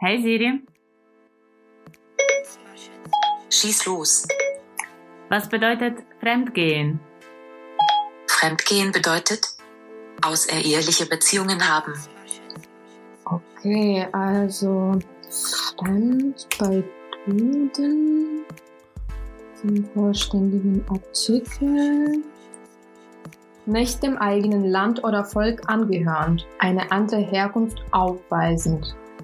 Hey Siri, Schieß los. was bedeutet Fremdgehen? Fremdgehen bedeutet außereheliche Beziehungen haben. Okay, also Fremd bei Duden zum vollständigen Artikel. Nicht dem eigenen Land oder Volk angehörend, eine andere Herkunft aufweisend,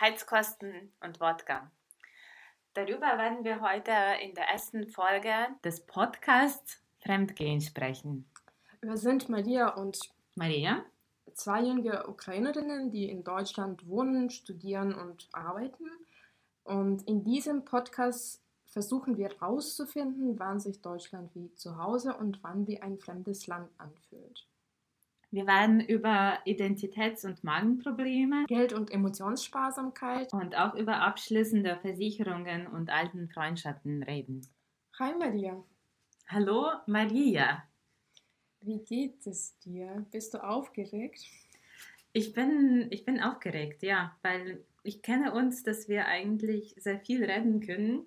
Heizkosten und Wodka. Darüber werden wir heute in der ersten Folge des Podcasts Fremdgehen sprechen. Wir sind Maria und Maria? zwei junge Ukrainerinnen, die in Deutschland wohnen, studieren und arbeiten. Und in diesem Podcast versuchen wir herauszufinden, wann sich Deutschland wie zu Hause und wann wie ein fremdes Land anfühlt. Wir werden über Identitäts- und Magenprobleme Geld- und Emotionssparsamkeit. und auch über abschließende Versicherungen und alten Freundschaften reden. Hi Maria, Hallo Maria. wie geht es dir? Bist du aufgeregt? Ich bin, ich bin aufgeregt, ja, weil ich kenne uns, dass wir eigentlich sehr viel reden können.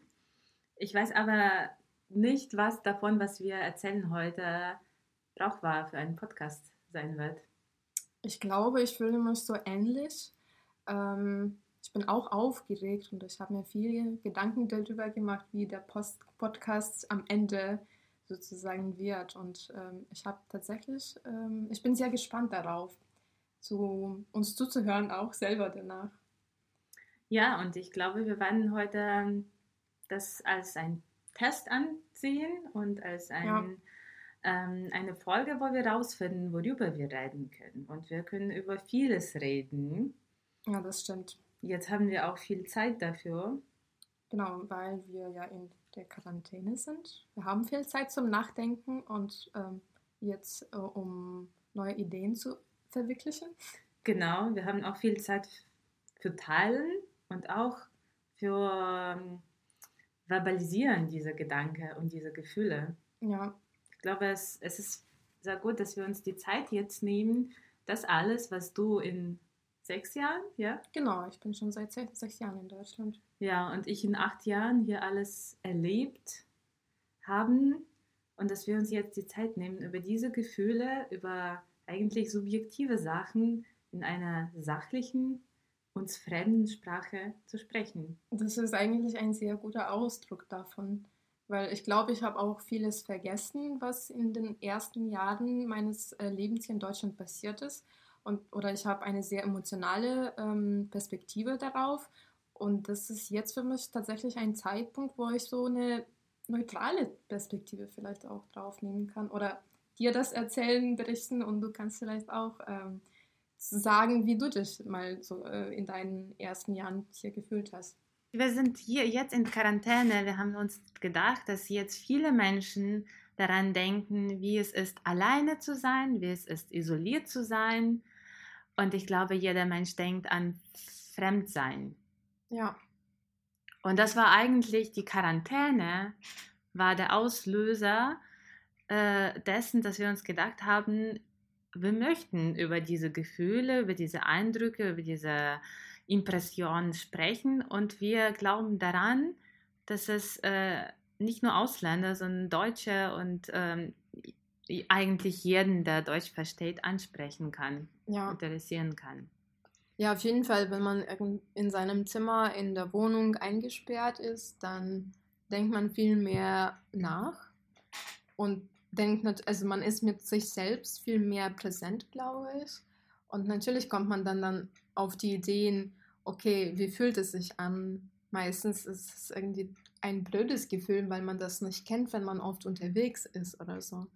Ich weiß aber nicht, was davon, was wir erzählen heute, brauchbar für einen Podcast sein wird. Ich glaube, ich fühle mich so ähnlich. Ähm, ich bin auch aufgeregt und ich habe mir viele Gedanken darüber gemacht, wie der Post Podcast am Ende sozusagen wird. Und ähm, ich habe tatsächlich, ähm, ich bin sehr gespannt darauf, zu uns zuzuhören, auch selber danach. Ja, und ich glaube, wir werden heute das als einen Test ansehen und als ein, Ja. Ähm, eine Folge, wo wir rausfinden, worüber wir reden können. Und wir können über vieles reden. Ja, das stimmt. Jetzt haben wir auch viel Zeit dafür. Genau, weil wir ja in der Quarantäne sind. Wir haben viel Zeit zum Nachdenken und ähm, jetzt, äh, um neue Ideen zu verwirklichen. Genau, wir haben auch viel Zeit für Teilen und auch für ähm, Verbalisieren dieser Gedanken und diese Gefühle. Ja, glaube, es, es ist sehr gut, dass wir uns die Zeit jetzt nehmen, das alles, was du in sechs Jahren, ja, genau. Ich bin schon seit se- sechs Jahren in Deutschland. ja, und ich in acht Jahren hier alles erlebt haben und dass wir uns jetzt die Zeit nehmen, über diese Gefühle, über eigentlich subjektive Sachen in einer sachlichen, uns fremden Sprache zu sprechen. Das ist eigentlich ein sehr guter Ausdruck davon, weil ich glaube, ich habe auch vieles vergessen, was in den ersten Jahren meines äh, Lebens hier in Deutschland passiert ist. Und, oder ich habe eine sehr emotionale ähm, Perspektive darauf. Und das ist jetzt für mich tatsächlich ein Zeitpunkt, wo ich so eine neutrale Perspektive vielleicht auch drauf nehmen kann. Oder dir das erzählen, berichten und du kannst vielleicht auch ähm, sagen, wie du dich mal so äh, in deinen ersten Jahren hier gefühlt hast. Wir sind hier jetzt in Quarantäne. Wir haben uns gedacht, dass jetzt viele Menschen daran denken, wie es ist, alleine zu sein, wie es ist, isoliert zu sein. Und ich glaube, jeder Mensch denkt an Fremdsein. Ja, Und das war eigentlich die Quarantäne, war der Auslöser äh, dessen, dass wir uns gedacht haben, wir möchten über diese Gefühle, über diese Eindrücke, über diese Impressionen sprechen und wir glauben daran, dass es äh, nicht nur Ausländer, sondern Deutsche und ähm, eigentlich jeden, der Deutsch versteht, ansprechen kann, ja. interessieren kann. Ja, auf jeden Fall, wenn man in seinem Zimmer in der Wohnung eingesperrt ist, dann denkt man viel mehr nach und denkt, also man ist mit sich selbst viel mehr präsent, glaube ich. Und natürlich kommt man dann, dann auf die Ideen, okay, wie fühlt es sich an? Meistens ist es irgendwie ein blödes Gefühl, weil man das nicht kennt, wenn man oft unterwegs ist oder so.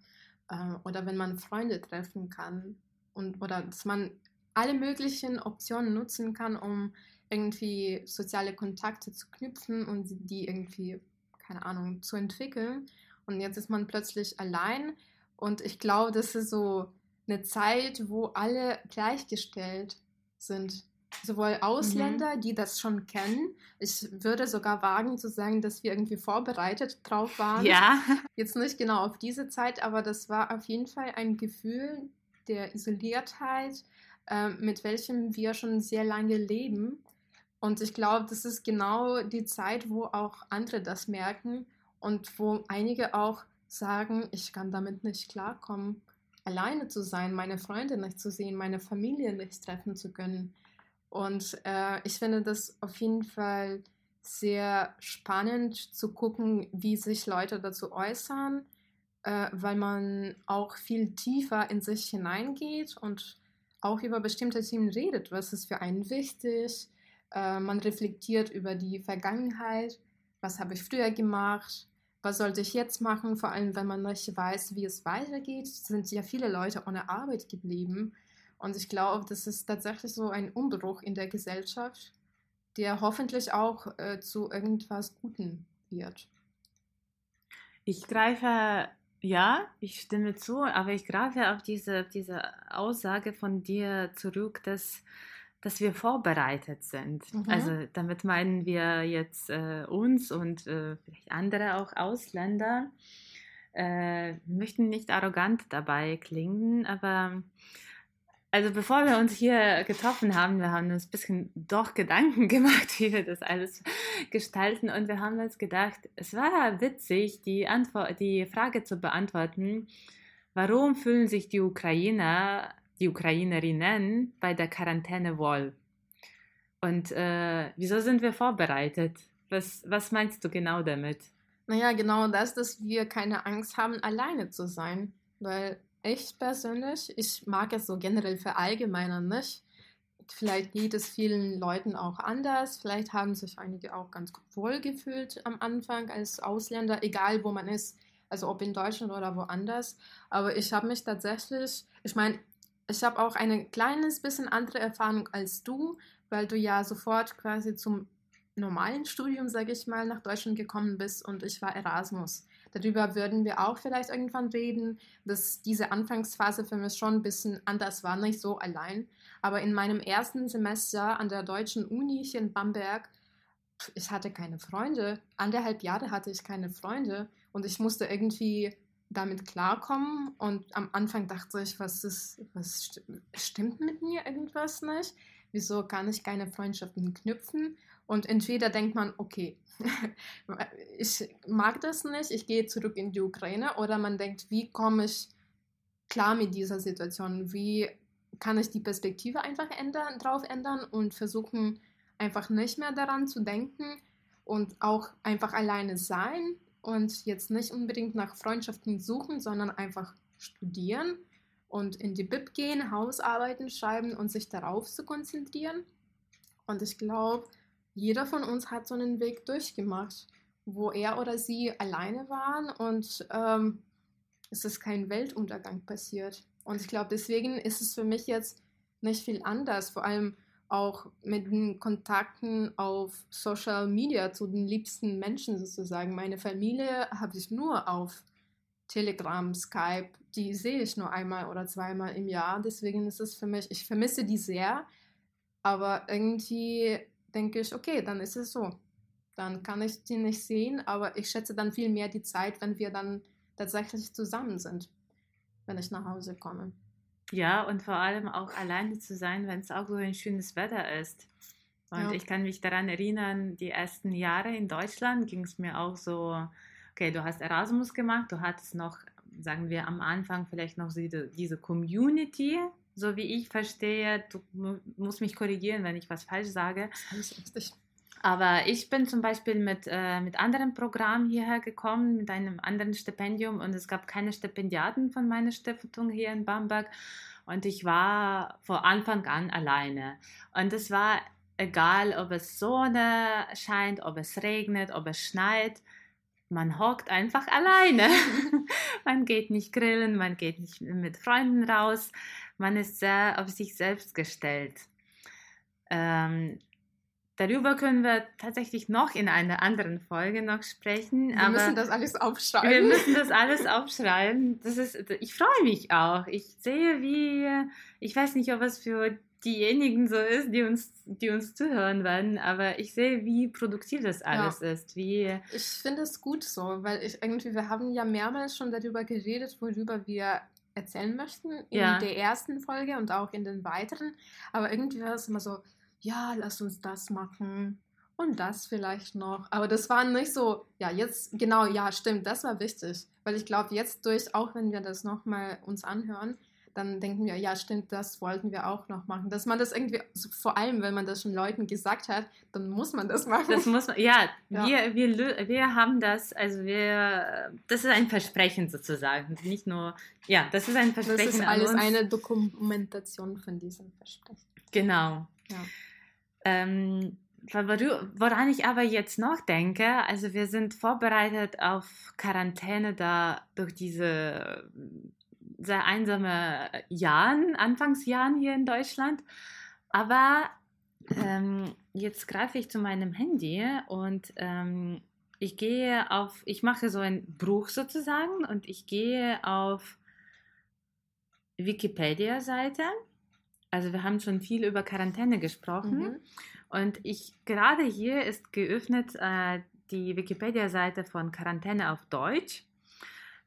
Äh, oder wenn man Freunde treffen kann. Und, oder dass man alle möglichen Optionen nutzen kann, um irgendwie soziale Kontakte zu knüpfen und die irgendwie, keine Ahnung, zu entwickeln. Und jetzt ist man plötzlich allein. Und ich glaube, das ist so eine Zeit, wo alle gleichgestellt sind. Sowohl Ausländer, mhm. die das schon kennen. Ich würde sogar wagen zu sagen, dass wir irgendwie vorbereitet drauf waren. Ja. Jetzt nicht genau auf diese Zeit, aber das war auf jeden Fall ein Gefühl der Isoliertheit, äh, mit welchem wir schon sehr lange leben. Und ich glaube, das ist genau die Zeit, wo auch andere das merken und wo einige auch sagen, ich kann damit nicht klarkommen, alleine zu sein, meine Freunde nicht zu sehen, meine Familie nicht treffen zu können. Und äh, ich finde das auf jeden Fall sehr spannend zu gucken, wie sich Leute dazu äußern, äh, weil man auch viel tiefer in sich hineingeht und auch über bestimmte Themen redet. Was ist für einen wichtig? Äh, man reflektiert über die Vergangenheit. Was habe ich früher gemacht? Was sollte ich jetzt machen? Vor allem, wenn man nicht weiß, wie es weitergeht, sind ja viele Leute ohne Arbeit geblieben. Und ich glaube, das ist tatsächlich so ein Umbruch in der Gesellschaft, der hoffentlich auch äh, zu irgendwas Guten wird. Ich greife, ja, ich stimme zu, aber ich greife auf diese, diese Aussage von dir zurück, dass, dass wir vorbereitet sind. Mhm. Also damit meinen wir jetzt äh, uns und äh, vielleicht andere auch Ausländer. Äh, wir möchten nicht arrogant dabei klingen, aber also bevor wir uns hier getroffen haben, wir haben uns ein bisschen doch Gedanken gemacht, wie wir das alles gestalten und wir haben uns gedacht, es war witzig, die, Antwort, die Frage zu beantworten, warum fühlen sich die Ukrainer, die Ukrainerinnen bei der Quarantäne wohl? Und äh, wieso sind wir vorbereitet? Was, was meinst du genau damit? Naja, genau das, dass wir keine Angst haben, alleine zu sein. Weil ich persönlich, ich mag es so generell verallgemeinern nicht. Vielleicht geht es vielen Leuten auch anders. Vielleicht haben sich einige auch ganz wohl gefühlt am Anfang als Ausländer, egal wo man ist, also ob in Deutschland oder woanders. Aber ich habe mich tatsächlich, ich meine, ich habe auch eine kleines bisschen andere Erfahrung als du, weil du ja sofort quasi zum normalen Studium, sage ich mal, nach Deutschland gekommen bist und ich war Erasmus. Darüber würden wir auch vielleicht irgendwann reden, dass diese Anfangsphase für mich schon ein bisschen anders war, nicht so allein. Aber in meinem ersten Semester an der deutschen Uni hier in Bamberg, ich hatte keine Freunde. Anderthalb Jahre hatte ich keine Freunde und ich musste irgendwie damit klarkommen. Und am Anfang dachte ich, was ist, was st stimmt mit mir irgendwas nicht? Wieso kann ich keine Freundschaften knüpfen? Und entweder denkt man, okay, ich mag das nicht, ich gehe zurück in die Ukraine, oder man denkt, wie komme ich klar mit dieser Situation? Wie kann ich die Perspektive einfach ändern, drauf ändern und versuchen, einfach nicht mehr daran zu denken und auch einfach alleine sein und jetzt nicht unbedingt nach Freundschaften suchen, sondern einfach studieren und in die Bib gehen, Hausarbeiten schreiben und sich darauf zu konzentrieren. Und ich glaube, jeder von uns hat so einen Weg durchgemacht, wo er oder sie alleine waren und ähm, es ist kein Weltuntergang passiert. Und ich glaube, deswegen ist es für mich jetzt nicht viel anders, vor allem auch mit den Kontakten auf Social Media zu den liebsten Menschen sozusagen. Meine Familie habe ich nur auf Telegram, Skype, die sehe ich nur einmal oder zweimal im Jahr. Deswegen ist es für mich, ich vermisse die sehr, aber irgendwie denke ich, okay, dann ist es so. Dann kann ich die nicht sehen, aber ich schätze dann viel mehr die Zeit, wenn wir dann tatsächlich zusammen sind, wenn ich nach Hause komme. Ja, und vor allem auch alleine zu sein, wenn es auch so ein schönes Wetter ist. Und ja. ich kann mich daran erinnern, die ersten Jahre in Deutschland ging es mir auch so, okay, du hast Erasmus gemacht, du hattest noch, sagen wir am Anfang vielleicht noch diese, Community, so wie ich verstehe, du musst mich korrigieren, wenn ich was falsch sage. richtig. Aber ich bin zum Beispiel mit, äh, mit anderen Programmen hierher gekommen, mit einem anderen Stipendium und es gab keine Stipendiaten von meiner Stiftung hier in Bamberg und ich war vor Anfang an alleine. Und es war egal ob es Sonne scheint, ob es regnet, ob es schneit, man hockt einfach alleine. man geht nicht grillen, man geht nicht mit Freunden raus, man ist sehr auf sich selbst gestellt. Ähm, darüber können wir tatsächlich noch in einer anderen Folge noch sprechen. Wir müssen das alles aufschreiben. Wir müssen das alles aufschreiben. Das ist, ich freue mich auch. Ich sehe, wie, ich weiß nicht, ob es für diejenigen so ist, die uns, die uns zuhören werden, aber ich sehe, wie produktiv das alles ja. ist. Wie ich finde es gut so, weil ich irgendwie, wir haben ja mehrmals schon darüber geredet, worüber wir erzählen möchten in ja. der ersten Folge und auch in den weiteren. Aber irgendwie war es immer so, ja, lass uns das machen und das vielleicht noch. Aber das war nicht so, ja, jetzt, genau, ja, stimmt, das war wichtig. Weil ich glaube, jetzt durch, auch wenn wir das nochmal uns anhören, dann denken wir, ja, stimmt, das wollten wir auch noch machen. Dass man das irgendwie, vor allem, wenn man das schon Leuten gesagt hat, dann muss man das machen. Das muss man, ja, ja. Wir, wir, wir haben das, also wir, das ist ein Versprechen sozusagen. Nicht nur, ja, das ist ein Versprechen. Das ist alles eine Dokumentation von diesem Versprechen. Genau. Ja. Ähm, woran ich aber jetzt noch denke, also wir sind vorbereitet auf Quarantäne da durch diese sehr einsame Jahren, Anfangsjahren hier in Deutschland. Aber ähm, jetzt greife ich zu meinem Handy und ähm, ich gehe auf, ich mache so einen Bruch sozusagen und ich gehe auf Wikipedia-Seite. Also wir haben schon viel über Quarantäne gesprochen. Mhm. Und ich gerade hier ist geöffnet äh, die Wikipedia-Seite von Quarantäne auf Deutsch.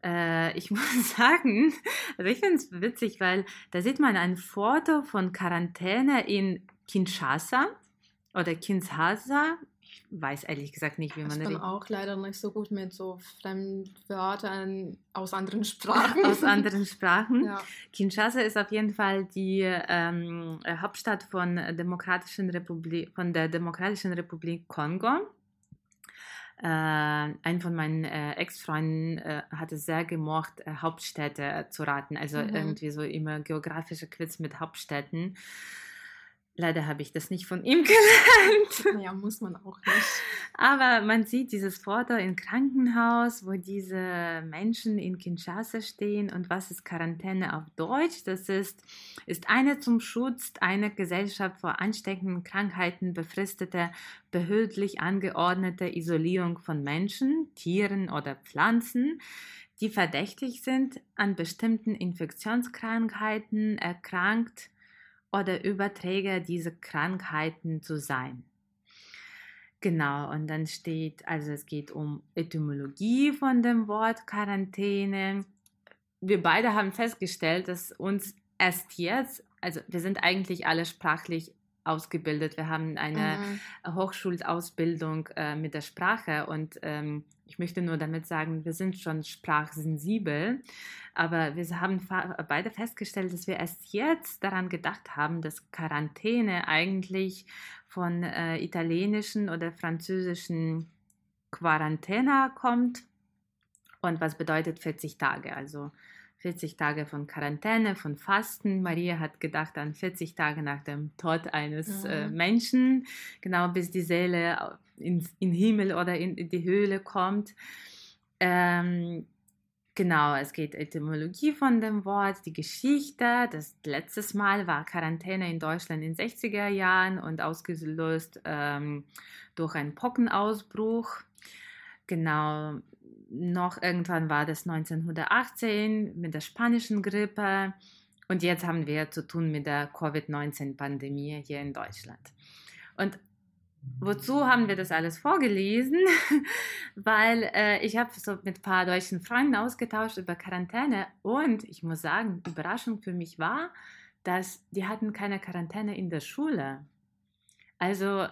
Äh, ich muss sagen, also ich finde es witzig, weil da sieht man ein Foto von Quarantäne in Kinshasa oder Kinshasa. Ich weiß ehrlich gesagt nicht, wie man das. Ich bin auch leider nicht so gut mit so Fremdwörtern aus anderen Sprachen. aus anderen Sprachen. Ja. Kinshasa ist auf jeden Fall die ähm, Hauptstadt von, Demokratischen Republik, von der Demokratischen Republik Kongo. Äh, ein von meinen äh, Ex-Freunden äh, hat es sehr gemocht, äh, Hauptstädte zu raten. Also mhm. irgendwie so immer geografische Quiz mit Hauptstädten. Leider habe ich das nicht von ihm gelernt. Naja, muss man auch nicht. Aber man sieht dieses Foto im Krankenhaus, wo diese Menschen in Kinshasa stehen. Und was ist Quarantäne auf Deutsch? Das ist, ist eine zum Schutz einer Gesellschaft vor ansteckenden Krankheiten befristete, behördlich angeordnete Isolierung von Menschen, Tieren oder Pflanzen die verdächtig sind, an bestimmten Infektionskrankheiten erkrankt oder Überträger dieser Krankheiten zu sein. Genau, und dann steht, also es geht um Etymologie von dem Wort Quarantäne. Wir beide haben festgestellt, dass uns erst jetzt, also wir sind eigentlich alle sprachlich ausgebildet. Wir haben eine mhm. Hochschulausbildung äh, mit der Sprache und ähm, ich möchte nur damit sagen, wir sind schon sprachsensibel, aber wir haben beide festgestellt, dass wir erst jetzt daran gedacht haben, dass Quarantäne eigentlich von äh, italienischen oder französischen Quarantäna kommt. Und was bedeutet 40 Tage? Also 40 Tage von Quarantäne, von Fasten. Maria hat gedacht an 40 Tage nach dem Tod eines äh, mhm. äh, Menschen, genau bis die Seele in, in Himmel oder in, in die Höhle kommt. Ähm, genau, es geht Etymologie von dem Wort, die Geschichte. Das letzte Mal war Quarantäne in Deutschland in den 60er Jahren und ausgelöst ähm, durch einen Pockenausbruch. Genau, noch irgendwann war das 1918 mit der spanischen Grippe und jetzt haben wir zu tun mit der Covid-19-Pandemie hier in Deutschland. Und wozu haben wir das alles vorgelesen? Weil äh, ich habe so mit ein paar deutschen Freunden ausgetauscht über Quarantäne und ich muss sagen, Überraschung für mich war, dass die hatten keine Quarantäne in der Schule. Also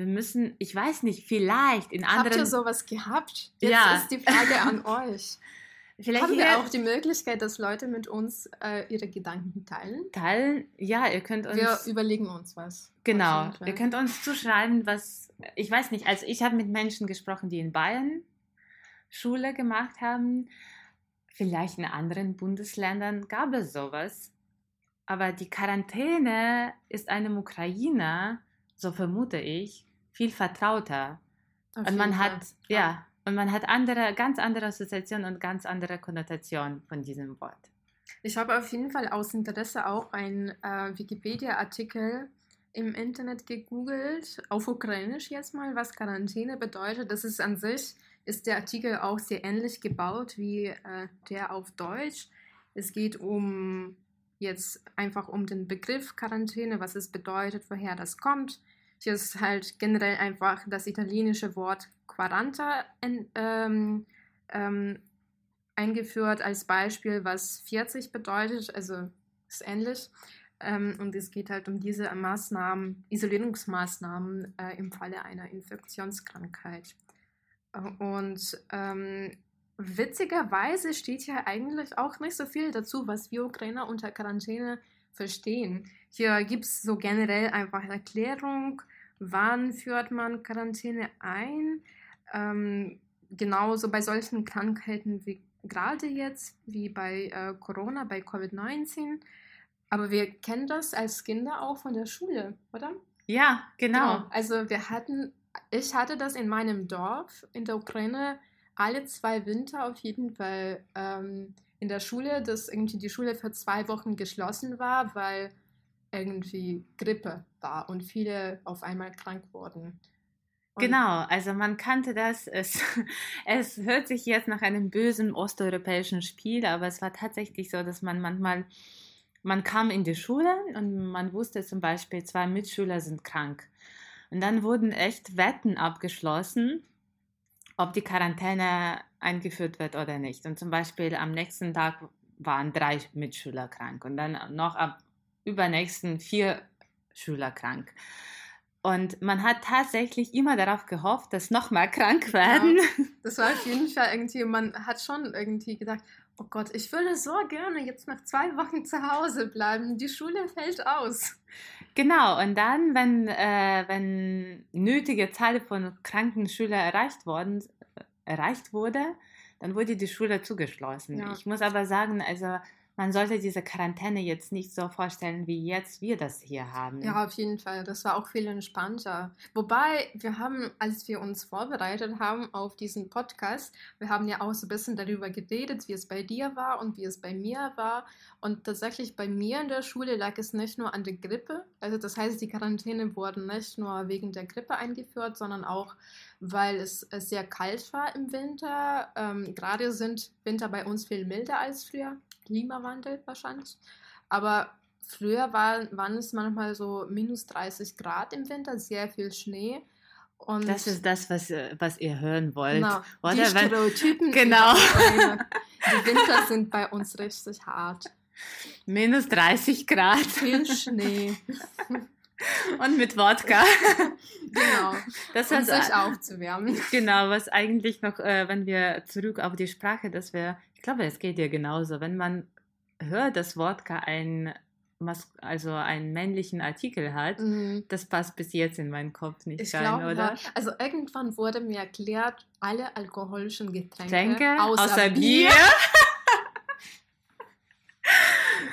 wir müssen, ich weiß nicht, vielleicht in anderen. Habt ihr sowas gehabt? Jetzt ja. ist die Frage an euch. Vielleicht haben wir auch die Möglichkeit, dass Leute mit uns äh, ihre Gedanken teilen? Teilen? Ja, ihr könnt uns. Wir überlegen uns was. Genau. Ihr könnt uns zuschreiben, was. Ich weiß nicht, also ich habe mit Menschen gesprochen, die in Bayern Schule gemacht haben. Vielleicht in anderen Bundesländern gab es sowas. Aber die Quarantäne ist einem Ukrainer so vermute ich, viel vertrauter. Auf Und man hat, ja, und man hat andere, ganz andere Assoziationen und ganz andere Konnotationen von diesem Wort. Ich habe auf jeden Fall aus Interesse auch einen äh, Wikipedia-Artikel im Internet gegoogelt, auf Ukrainisch jetzt mal, was Quarantäne bedeutet. Das ist an sich, ist der Artikel auch sehr ähnlich gebaut wie äh, der auf Deutsch. Es geht um jetzt einfach um den Begriff Quarantäne, was es bedeutet, woher das kommt. Hier ist halt generell einfach das italienische Wort quaranta in, ähm, ähm, eingeführt als Beispiel, was 40 bedeutet, also ist ähnlich. Ähm, und es geht halt um diese Maßnahmen, Isolierungsmaßnahmen äh, im Falle einer Infektionskrankheit. Und ähm, witzigerweise steht hier eigentlich auch nicht so viel dazu, was wir Ukrainer unter Quarantäne verstehen. Hier gibt es so generell einfach Erklärung, wann führt man Quarantäne ein. Ähm, genauso bei solchen Krankheiten wie gerade jetzt, wie bei äh, Corona, bei Covid-19. Aber wir kennen das als Kinder auch von der Schule, oder? Ja, genau. Also wir hatten, ich hatte das in meinem Dorf in der Ukraine alle zwei Winter auf jeden Fall ähm, in der Schule, dass irgendwie die Schule für zwei Wochen geschlossen war, weil irgendwie Grippe war und viele auf einmal krank wurden. Genau, also man kannte das. Es, es hört sich jetzt nach einem bösen osteuropäischen Spiel, aber es war tatsächlich so, dass man manchmal, man kam in die Schule und man wusste zum Beispiel, zwei Mitschüler sind krank. Und dann wurden echt Wetten abgeschlossen, ob die Quarantäne eingeführt wird oder nicht. Und zum Beispiel am nächsten Tag waren drei Mitschüler krank und dann noch am übernächsten vier Schüler krank. Und man hat tatsächlich immer darauf gehofft, dass noch mehr krank werden. Das war auf jeden Fall irgendwie, man hat schon irgendwie gedacht, oh Gott, ich würde so gerne jetzt nach zwei Wochen zu Hause bleiben. Die Schule fällt aus. Genau, und dann, wenn, äh, wenn nötige Zahl von kranken Schülern erreicht, worden, erreicht wurde, dann wurde die Schule zugeschlossen. Ja. Ich muss aber sagen, also man sollte diese Quarantäne jetzt nicht so vorstellen, wie jetzt wir das hier haben. Ja, auf jeden Fall. Das war auch viel entspannter. Wobei, wir haben, als wir uns vorbereitet haben auf diesen Podcast, wir haben ja auch so ein bisschen darüber geredet, wie es bei dir war und wie es bei mir war. Und tatsächlich bei mir in der Schule lag es nicht nur an der Grippe. Also das heißt, die Quarantäne wurden nicht nur wegen der Grippe eingeführt, sondern auch, weil es sehr kalt war im Winter. Ähm, gerade sind Winter bei uns viel milder als früher. Klimawandel wahrscheinlich. Aber früher war, waren es manchmal so minus 30 Grad im Winter, sehr viel Schnee. Und Das ist das, was, äh, was ihr hören wollt. genau, Oder? die Stereotypen. Genau. Die Winter sind bei uns richtig hart. minus 30 Grad Viel Schnee. und mit Wodka. genau. Das Um sich aufzuwärmen. Genau, was eigentlich noch, äh, wenn wir zurück auf die Sprache, dass wir, ich glaube, es geht dir genauso, wenn man hört, dass Wodka ein, Mas also einen männlichen Artikel hat, Mhm. das passt bis jetzt in meinen Kopf nicht Ich rein, glaube, oder? also irgendwann wurde mir erklärt, alle alkoholischen Getränke, Tränke außer, außer Bier, Bier.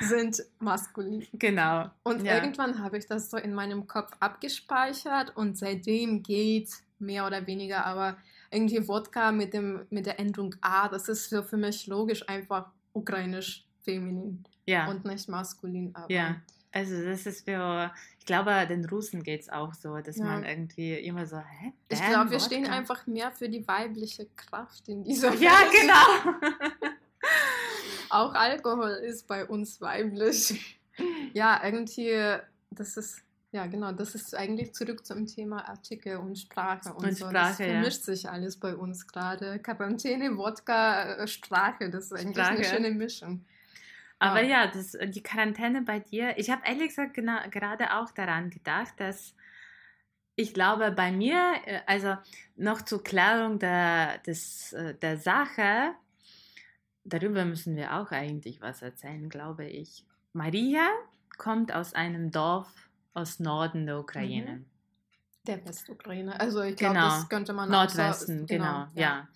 sind maskulin. Genau. Und Ja. irgendwann habe ich das so in meinem Kopf abgespeichert und seitdem geht mehr oder weniger, aber irgendwie Wodka mit, dem, mit der Endung A, das ist so für mich logisch einfach ukrainisch feminin Ja. und nicht maskulin. Aber Ja. Also das ist für, ich glaube, den Russen geht es auch so, dass Ja. man irgendwie immer so, hä? ich glaube, wir stehen einfach mehr für die weibliche Kraft in dieser Ja, Welt. genau. Auch Alkohol ist bei uns weiblich. Ja, irgendwie, das ist, ja genau, das ist eigentlich zurück zum Thema Artikel und Sprache und, Und so. Sprache, das ja. vermischt sich alles bei uns gerade. Quarantäne, Wodka, äh, Sprache, das ist eigentlich eine Sprache. schöne Mischung. Aber Ja. ja, das, die Quarantäne bei dir, ich habe ehrlich gesagt genau, gerade auch daran gedacht, dass ich glaube, bei mir, äh, also noch zur Klärung der, des, äh, der Sache, darüber müssen wir auch eigentlich was erzählen, glaube ich. Maria kommt aus einem Dorf aus Norden der Ukraine. Der Westukraine. Also ich glaube, Genau. das könnte man auch so- Nordwesten, genau, ja.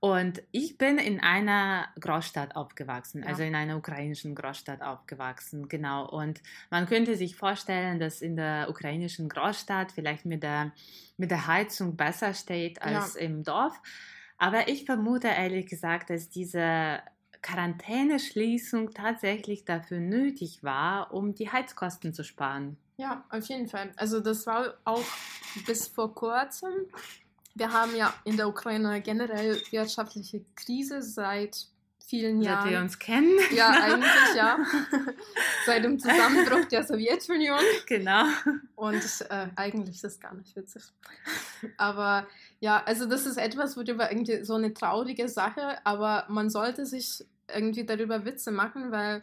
Und ich bin in einer Großstadt aufgewachsen, Ja. also in einer ukrainischen Großstadt aufgewachsen, genau. Und man könnte sich vorstellen, dass in der ukrainischen Großstadt vielleicht mit der, mit der Heizung besser steht als im Dorf. Aber ich vermute ehrlich gesagt, dass diese Quarantäneschließung tatsächlich dafür nötig war, um die Heizkosten zu sparen. Ja, auf jeden Fall. Also das war auch bis vor kurzem. Wir haben ja in der Ukraine generell wirtschaftliche Krise seit vielen Seit Jahren. wir uns kennen. ja, eigentlich ja. Seit dem Zusammenbruch der Sowjetunion. genau. Und äh, eigentlich ist das gar nicht witzig. Aber ja, also das ist etwas, worüber irgendwie so eine traurige Sache, aber man sollte sich irgendwie darüber Witze machen, weil.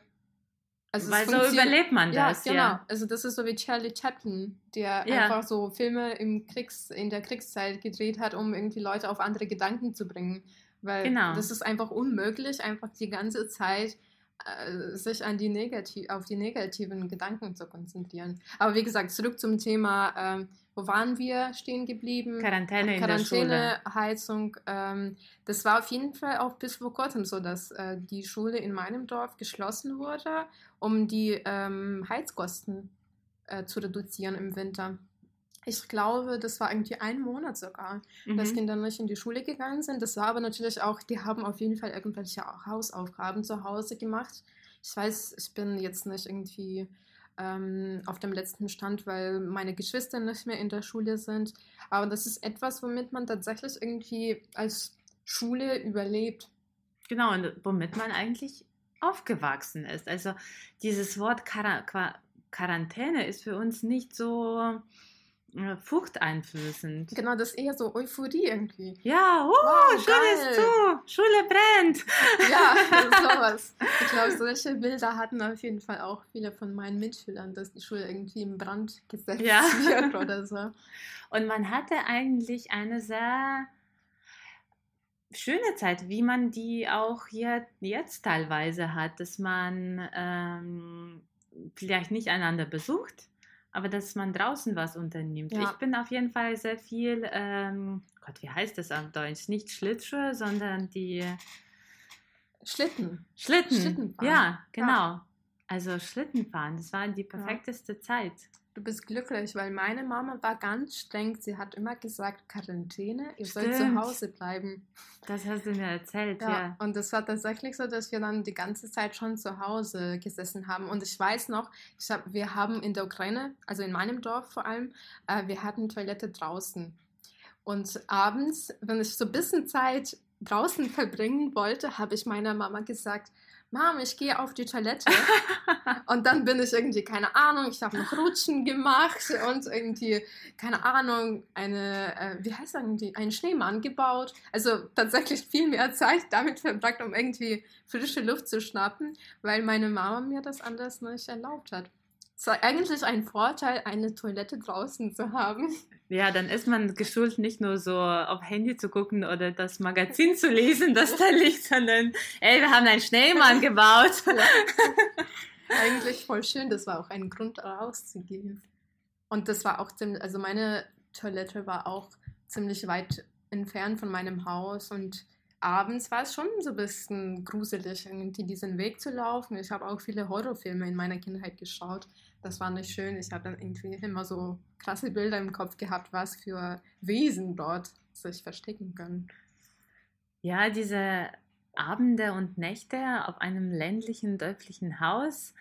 Also Weil so überlebt man ja, das, genau. ja. Also das ist so wie Charlie Chaplin, der Ja. einfach so Filme im Kriegs, in der Kriegszeit gedreht hat, um irgendwie Leute auf andere Gedanken zu bringen. Weil Genau. das ist einfach unmöglich, einfach die ganze Zeit äh, sich an die negati auf die negativen Gedanken zu konzentrieren. Aber wie gesagt, zurück zum Thema, ähm, wo waren wir stehen geblieben? Quarantäne in der Schule. Quarantäne, Heizung. Ähm, das war auf jeden Fall auch bis vor kurzem so, dass äh, die Schule in meinem Dorf geschlossen wurde, um die ähm, Heizkosten äh, zu reduzieren im Winter. Ich glaube, das war irgendwie ein Monat sogar, dass Mhm. Kinder nicht in die Schule gegangen sind. Das war aber natürlich auch, die haben auf jeden Fall irgendwelche Hausaufgaben zu Hause gemacht. Ich weiß, ich bin jetzt nicht irgendwie ähm, auf dem letzten Stand, weil meine Geschwister nicht mehr in der Schule sind. Aber das ist etwas, womit man tatsächlich irgendwie als Schule überlebt. Genau, und womit man eigentlich aufgewachsen ist. Also dieses Wort Quara Qua Quarantäne ist für uns nicht so furchteinflößend. Genau, das ist eher so Euphorie irgendwie. Ja, uh, Wow, Schule ist zu, Schule brennt. Ja, sowas. Ich glaube, solche Bilder hatten auf jeden Fall auch viele von meinen Mitschülern, dass die Schule irgendwie in Brand gesetzt Ja. wird oder so. Und man hatte eigentlich eine sehr schöne Zeit, wie man die auch hier jetzt teilweise hat, dass man ähm, vielleicht nicht einander besucht, aber dass man draußen was unternimmt. Ja. Ich bin auf jeden Fall sehr viel, ähm, Gott, wie heißt das auf Deutsch? Nicht Schlittschuhe, sondern die Schlitten. Schlitten. Schlittenfahren. Ja, genau. Also Schlittenfahren, das war die perfekteste Zeit. Du bist glücklich, weil meine Mama war ganz streng. Sie hat immer gesagt, Quarantäne, ihr sollt zu Stimmt. Hause bleiben. Das hast du mir erzählt, ja. Ja, und das war tatsächlich so, dass wir dann die ganze Zeit schon zu Hause gesessen haben. Und ich weiß noch, ich hab, wir haben in der Ukraine, also in meinem Dorf vor allem, äh, wir hatten Toilette draußen. Und abends, wenn ich so ein bisschen Zeit draußen verbringen wollte, habe ich meiner Mama gesagt, Mom, ich gehe auf die Toilette. und dann bin ich irgendwie, keine Ahnung, ich habe noch Rutschen gemacht und irgendwie, keine Ahnung, eine, äh, wie heißt das irgendwie, einen Schneemann gebaut. Also tatsächlich viel mehr Zeit damit verbracht, um irgendwie frische Luft zu schnappen, weil meine Mama mir das anders nicht erlaubt hat. Es war eigentlich ein Vorteil, eine Toilette draußen zu haben. Ja, dann ist man geschult, nicht nur so auf Handy zu gucken oder das Magazin zu lesen, das da liegt, sondern, ey, wir haben einen Schneemann gebaut. Eigentlich voll schön, das war auch ein Grund rauszugehen. Und das war auch ziemlich, also meine Toilette war auch ziemlich weit entfernt von meinem Haus und abends war es schon so ein bisschen gruselig, irgendwie diesen Weg zu laufen. Ich habe auch viele Horrorfilme in meiner Kindheit geschaut. Das war nicht schön. Ich habe dann irgendwie immer so krasse Bilder im Kopf gehabt, was für Wesen dort sich verstecken können. Ja, diese Abende und Nächte auf einem ländlichen, dörflichen Haus.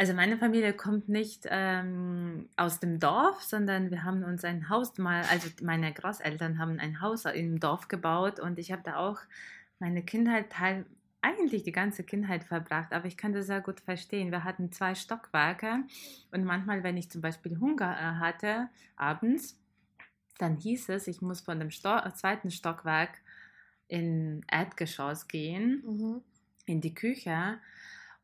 Also meine Familie kommt nicht ähm, aus dem Dorf, sondern wir haben uns ein Haus mal, also meine Großeltern haben ein Haus im Dorf gebaut und ich habe da auch meine Kindheit teil, eigentlich die ganze Kindheit verbracht, aber ich kann das sehr gut verstehen. Wir hatten zwei Stockwerke und manchmal, wenn ich zum Beispiel Hunger äh, hatte, abends, dann hieß es, ich muss von dem Sto zweiten Stockwerk in Erdgeschoss gehen, in die Küche.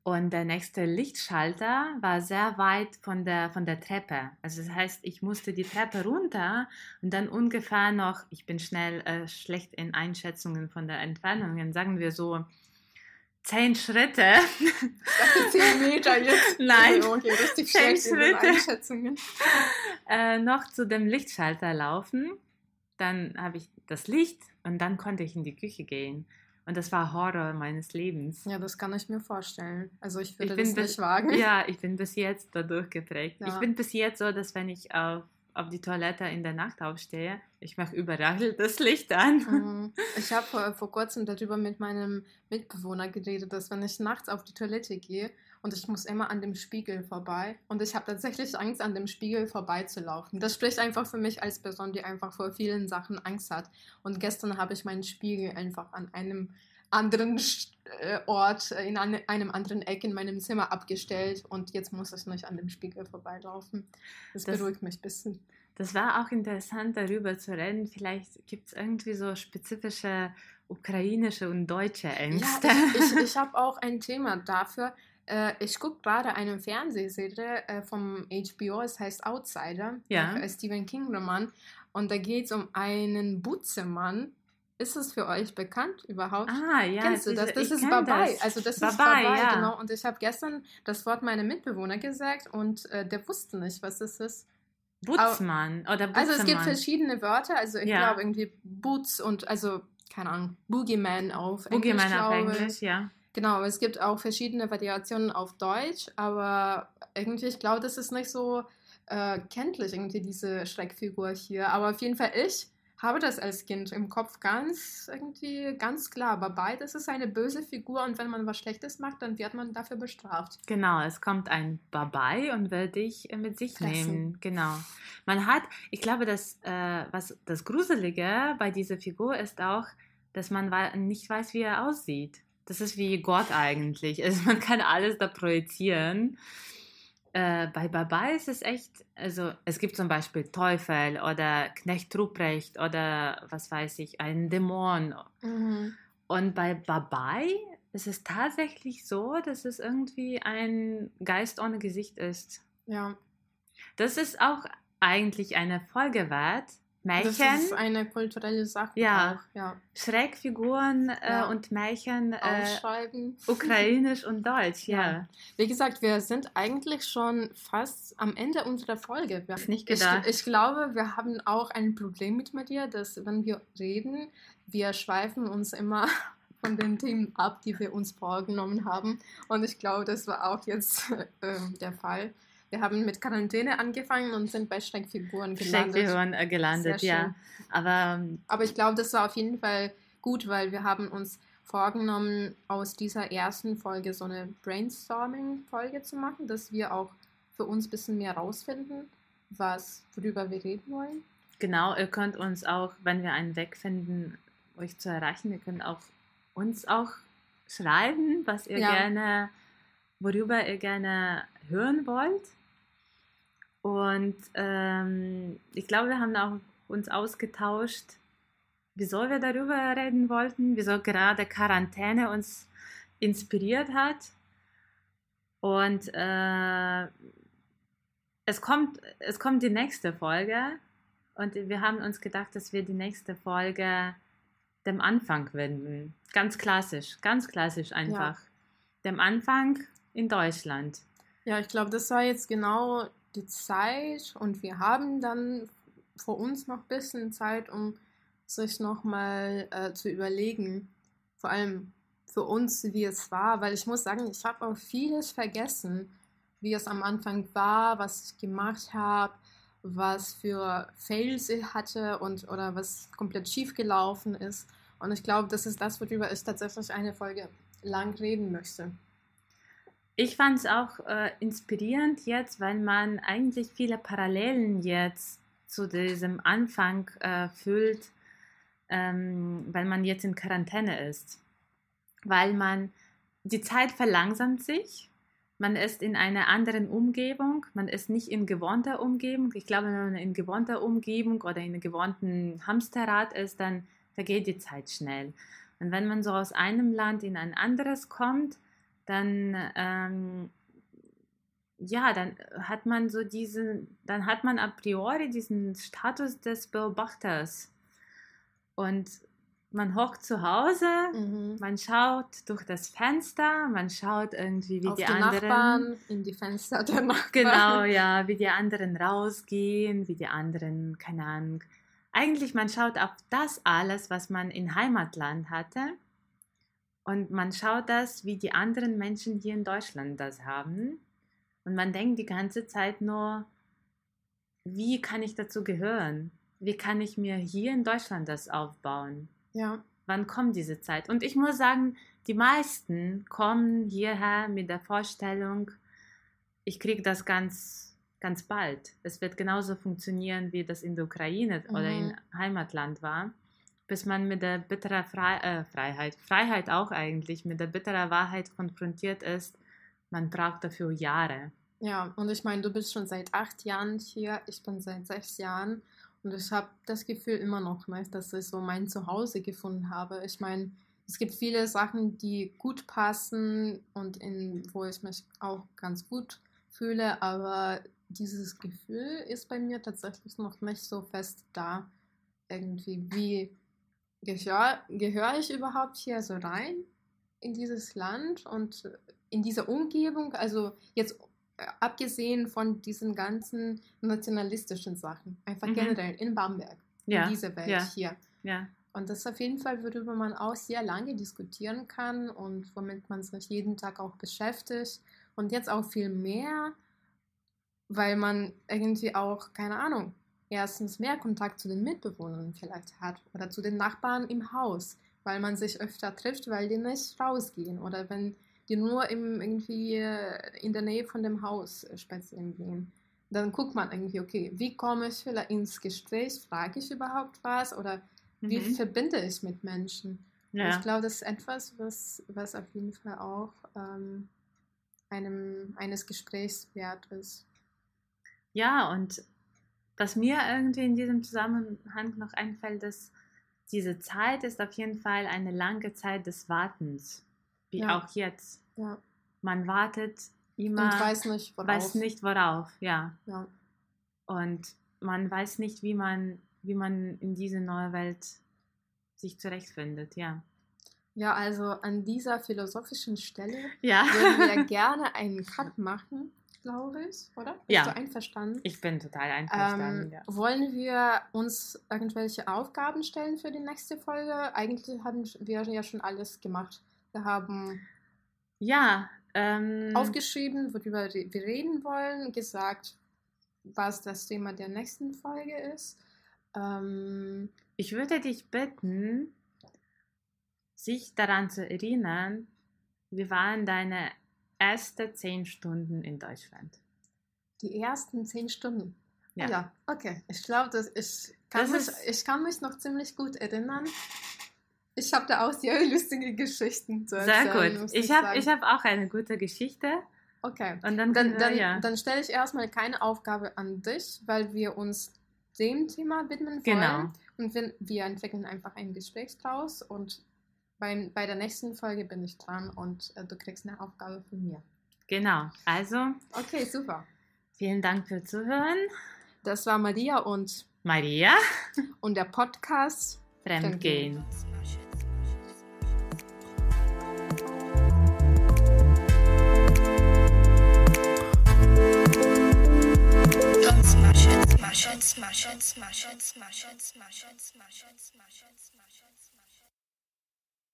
Und der nächste Lichtschalter war sehr weit von der, von der Treppe. Also das heißt, ich musste die Treppe runter und dann ungefähr noch, ich bin schnell äh, schlecht in Einschätzungen von der Entfernungen, sagen wir so zehn Schritte. 10 Meter jetzt. Nein. Okay, richtig Zehn schlecht in den Schritte. Einschätzungen. äh, noch zu dem Lichtschalter laufen. dann habe ich das Licht und dann konnte ich in die Küche gehen. Und das war Horror meines Lebens. Ja, das kann ich mir vorstellen. Also ich würde Ich bin das bis- nicht wagen. Ja, ich bin bis jetzt dadurch geprägt. Ich Ja. bin bis jetzt so, dass wenn ich auf, auf die Toilette in der Nacht aufstehe, ich mache überall das Licht an. Mhm. Ich habe vor, vor kurzem darüber mit meinem Mitbewohner geredet, dass wenn ich nachts auf die Toilette gehe und ich muss immer an dem Spiegel vorbei und ich habe tatsächlich Angst, an dem Spiegel vorbeizulaufen. Das spricht einfach für mich als Person, die einfach vor vielen Sachen Angst hat. Und gestern habe ich meinen Spiegel einfach an einem anderen äh, Ort, äh, in eine, einem anderen Eck in meinem Zimmer abgestellt und jetzt muss ich nicht an dem Spiegel vorbeilaufen. Das, Das- beruhigt mich ein bisschen. Das war auch interessant, darüber zu reden. Vielleicht gibt es irgendwie so spezifische ukrainische und deutsche Ängste. Ja, ich, ich, ich habe auch ein Thema dafür. Äh, ich gucke gerade eine Fernsehserie äh, vom HBO, es heißt Outsider, Ja. äh, Stephen King-Roman. Und da geht es um einen Butzemann. Ist es für euch bekannt überhaupt? ah, ja. Kennst du das? Das ich ist Babai. das. Also das ist Babai, Babai, ja. genau. Und ich habe gestern das Wort meiner Mitbewohner gesagt und äh, der wusste nicht, was das ist. Butzmann oder Butzemann. Also es gibt verschiedene Wörter. Also ich Ja. glaube irgendwie Boots und also keine Ahnung Boogeyman auf Englisch. Boogeyman auf. Englisch, ja. Genau, es gibt auch verschiedene Variationen auf Deutsch, aber irgendwie, ich glaube, das ist nicht so äh, kenntlich, irgendwie diese Schreckfigur hier. Aber auf jeden Fall, ich habe das als Kind im Kopf ganz irgendwie ganz klar. Babai, das ist eine böse Figur und wenn man was Schlechtes macht, dann wird man dafür bestraft. Genau, es kommt ein Babai und will dich äh, mit sich Fressen. nehmen. Genau. Man hat, ich glaube, dass äh, was das Gruselige bei dieser Figur ist auch, dass man nicht weiß, wie er aussieht. Das ist wie Gott eigentlich. Also man kann alles da projizieren. Äh, bei Babai ist es echt, also es gibt zum Beispiel Teufel oder Knecht Ruprecht oder was weiß ich, einen Dämon und bei Babai ist es tatsächlich so, dass es irgendwie ein Geist ohne Gesicht ist. Ja, Das ist auch eigentlich eine Folge wert. Das Märchen, ist eine kulturelle Sache Ja. auch. Ja. Schreckfiguren äh, Ja. und Märchen, äh, Ausschreiben. ukrainisch und deutsch, ja. Ja. Wie gesagt, wir sind eigentlich schon fast am Ende unserer Folge. Wir, nicht ich, gedacht. ich glaube, wir haben auch ein Problem mit Maria, dass wenn wir reden, wir schweifen uns immer von den Themen ab, die wir uns vorgenommen haben. Und ich glaube, das war auch jetzt äh, der Fall. Wir haben mit Quarantäne angefangen und sind bei Schreckfiguren gelandet. Schreckfiguren äh, gelandet, ja. Aber ähm, Aber ich glaube, das war auf jeden Fall gut, weil wir haben uns vorgenommen, aus dieser ersten Folge so eine Brainstorming-Folge zu machen, dass wir auch für uns ein bisschen mehr rausfinden, was, worüber wir reden wollen. genau, ihr könnt uns auch, wenn wir einen Weg finden, euch zu erreichen, ihr könnt auch uns auch schreiben, was ihr Ja. gerne, worüber ihr gerne hören wollt. Und ähm, ich glaube, wir haben auch uns ausgetauscht, wieso wir darüber reden wollten, wieso gerade Quarantäne uns inspiriert hat. Und äh, es, kommt, es kommt die nächste Folge und wir haben uns gedacht, dass wir die nächste Folge dem Anfang wenden. Ganz klassisch, ganz klassisch einfach. Dem Anfang in Deutschland. Ja, ich glaube, das war jetzt genau die Zeit und wir haben dann vor uns noch ein bisschen Zeit, um sich nochmal äh, zu überlegen, vor allem für uns, wie es war, weil ich muss sagen, ich habe auch vieles vergessen, wie es am Anfang war, was ich gemacht habe, was für Fails ich hatte und oder was komplett schief gelaufen ist. Und ich glaube, das ist das, worüber ich tatsächlich eine Folge lang reden möchte. Ich fand es auch äh, inspirierend jetzt, weil man eigentlich viele Parallelen jetzt zu diesem Anfang äh, fühlt, ähm, weil man jetzt in Quarantäne ist. Weil man, die Zeit verlangsamt sich, man ist in einer anderen Umgebung, man ist nicht in gewohnter Umgebung. Ich glaube, wenn man in gewohnter Umgebung oder in einem gewohnten Hamsterrad ist, dann vergeht die Zeit schnell. Und wenn man so aus einem Land in ein anderes kommt, dann ähm, ja, dann hat man so diesen, dann hat man a priori diesen Status des Beobachters. Und man hockt zu Hause, Mhm. man schaut durch das Fenster, man schaut irgendwie, wie Auf die, die, anderen. Nachbarn, in die Fenster der Nachbarn. Genau, ja, wie die anderen rausgehen, wie die anderen, keine Ahnung, eigentlich man schaut auf das alles, was man in Heimatland hatte und man schaut das, wie die anderen Menschen hier in Deutschland das haben und man denkt die ganze Zeit nur, wie kann ich dazu gehören? Wie kann ich mir hier in Deutschland das aufbauen? Ja. Wann kommt diese Zeit? Und ich muss sagen, die meisten kommen hierher mit der Vorstellung, ich kriege das ganz, ganz bald. Es wird genauso funktionieren, wie das in der Ukraine mhm. oder im Heimatland war, bis man mit der bitteren Fre äh, Freiheit, Freiheit auch eigentlich, mit der bitteren Wahrheit konfrontiert ist. Man braucht dafür Jahre. Ja, und ich meine, du bist schon seit acht Jahren hier, ich bin seit sechs Jahren und ich habe das Gefühl immer noch, ne, dass ich so mein Zuhause gefunden habe. Ich meine, es gibt viele Sachen, die gut passen und in, wo ich mich auch ganz gut fühle, aber dieses Gefühl ist bei mir tatsächlich noch nicht so fest da. Irgendwie, wie gehöre gehör ich überhaupt hier so rein in dieses Land und in diese Umgebung? Also jetzt äh, abgesehen von diesen ganzen nationalistischen Sachen, einfach mhm. generell in Bamberg, ja. in dieser Welt ja. hier. Ja. Und das ist auf jeden Fall, worüber man auch sehr lange diskutieren kann und womit man sich jeden Tag auch beschäftigt. Und jetzt auch viel mehr, weil man irgendwie auch, keine Ahnung, erstens mehr Kontakt zu den Mitbewohnern vielleicht hat oder zu den Nachbarn im Haus, weil man sich öfter trifft, weil die nicht rausgehen oder wenn die nur im, irgendwie äh, in der Nähe von dem Haus äh, spazieren gehen. Dann guckt man irgendwie, okay, wie komme ich vielleicht ins Gespräch? Frage ich überhaupt was? Oder wie mhm. verbinde ich mit Menschen? Ja. Ich glaube, das ist etwas, was, was auf jeden Fall auch ähm, einem, eines Gesprächs wert ist. Ja, und was mir irgendwie in diesem Zusammenhang noch einfällt, ist, diese Zeit ist auf jeden Fall eine lange Zeit des Wartens wie ja. auch jetzt. Ja. Man wartet immer. Und weiß nicht worauf. Weiß nicht worauf, ja. ja. Und man weiß nicht, wie man, wie man in diese neue Welt sich zurechtfindet, ja. Ja, also an dieser philosophischen Stelle ja. würden wir gerne einen Cut machen, glaube ich, oder? Bist ja. du einverstanden? Ich bin total einverstanden. Ähm, ja. Wollen wir uns irgendwelche Aufgaben stellen für die nächste Folge? Eigentlich haben wir ja schon alles gemacht. Wir haben ja, ähm, aufgeschrieben, worüber wir reden wollen, gesagt, was das Thema der nächsten Folge ist. Ähm, ich würde dich bitten, sich daran zu erinnern, wie waren deine ersten zehn Stunden in Deutschland? Die ersten zehn Stunden? Ja. ja okay. Ich glaube, ich, kann mich, ich kann mich noch ziemlich gut erinnern. Ich habe da auch sehr lustige Geschichten zu erzählen. Sehr gut. Ich, ich habe hab auch eine gute Geschichte. Okay. Und dann, dann, dann, ja. dann stelle ich erstmal keine Aufgabe an dich, weil wir uns dem Thema widmen wollen. Genau. Und wir, wir entwickeln einfach ein Gespräch draus und beim, bei der nächsten Folge bin ich dran und äh, du kriegst eine Aufgabe von mir. Genau. Also. Okay, super. Vielen Dank für Zuhören. Das war Maria und Maria und der Podcast Fremdgehen. Fremdgehen. smash it, smash it, smash it, smash it, smash it, smash it,